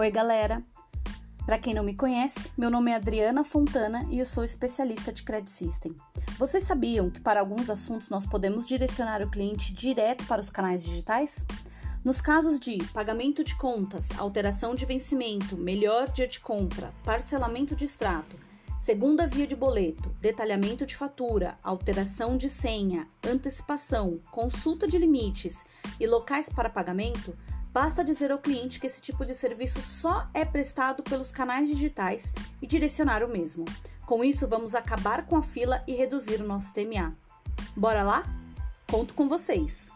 Oi, galera! Para quem não me conhece, meu nome é Adriana Fontana e eu sou especialista de Credit System. Vocês sabiam que para alguns assuntos nós podemos direcionar o cliente direto para os canais digitais? Nos casos de pagamento de contas, alteração de vencimento, melhor dia de compra, parcelamento de extrato, segunda via de boleto, detalhamento de fatura, alteração de senha, antecipação, consulta de limites e locais para pagamento, Basta dizer ao cliente que esse tipo de serviço só é prestado pelos canais digitais e direcionar o mesmo. Com isso, vamos acabar com a fila e reduzir o nosso TMA. Bora lá? Conto com vocês!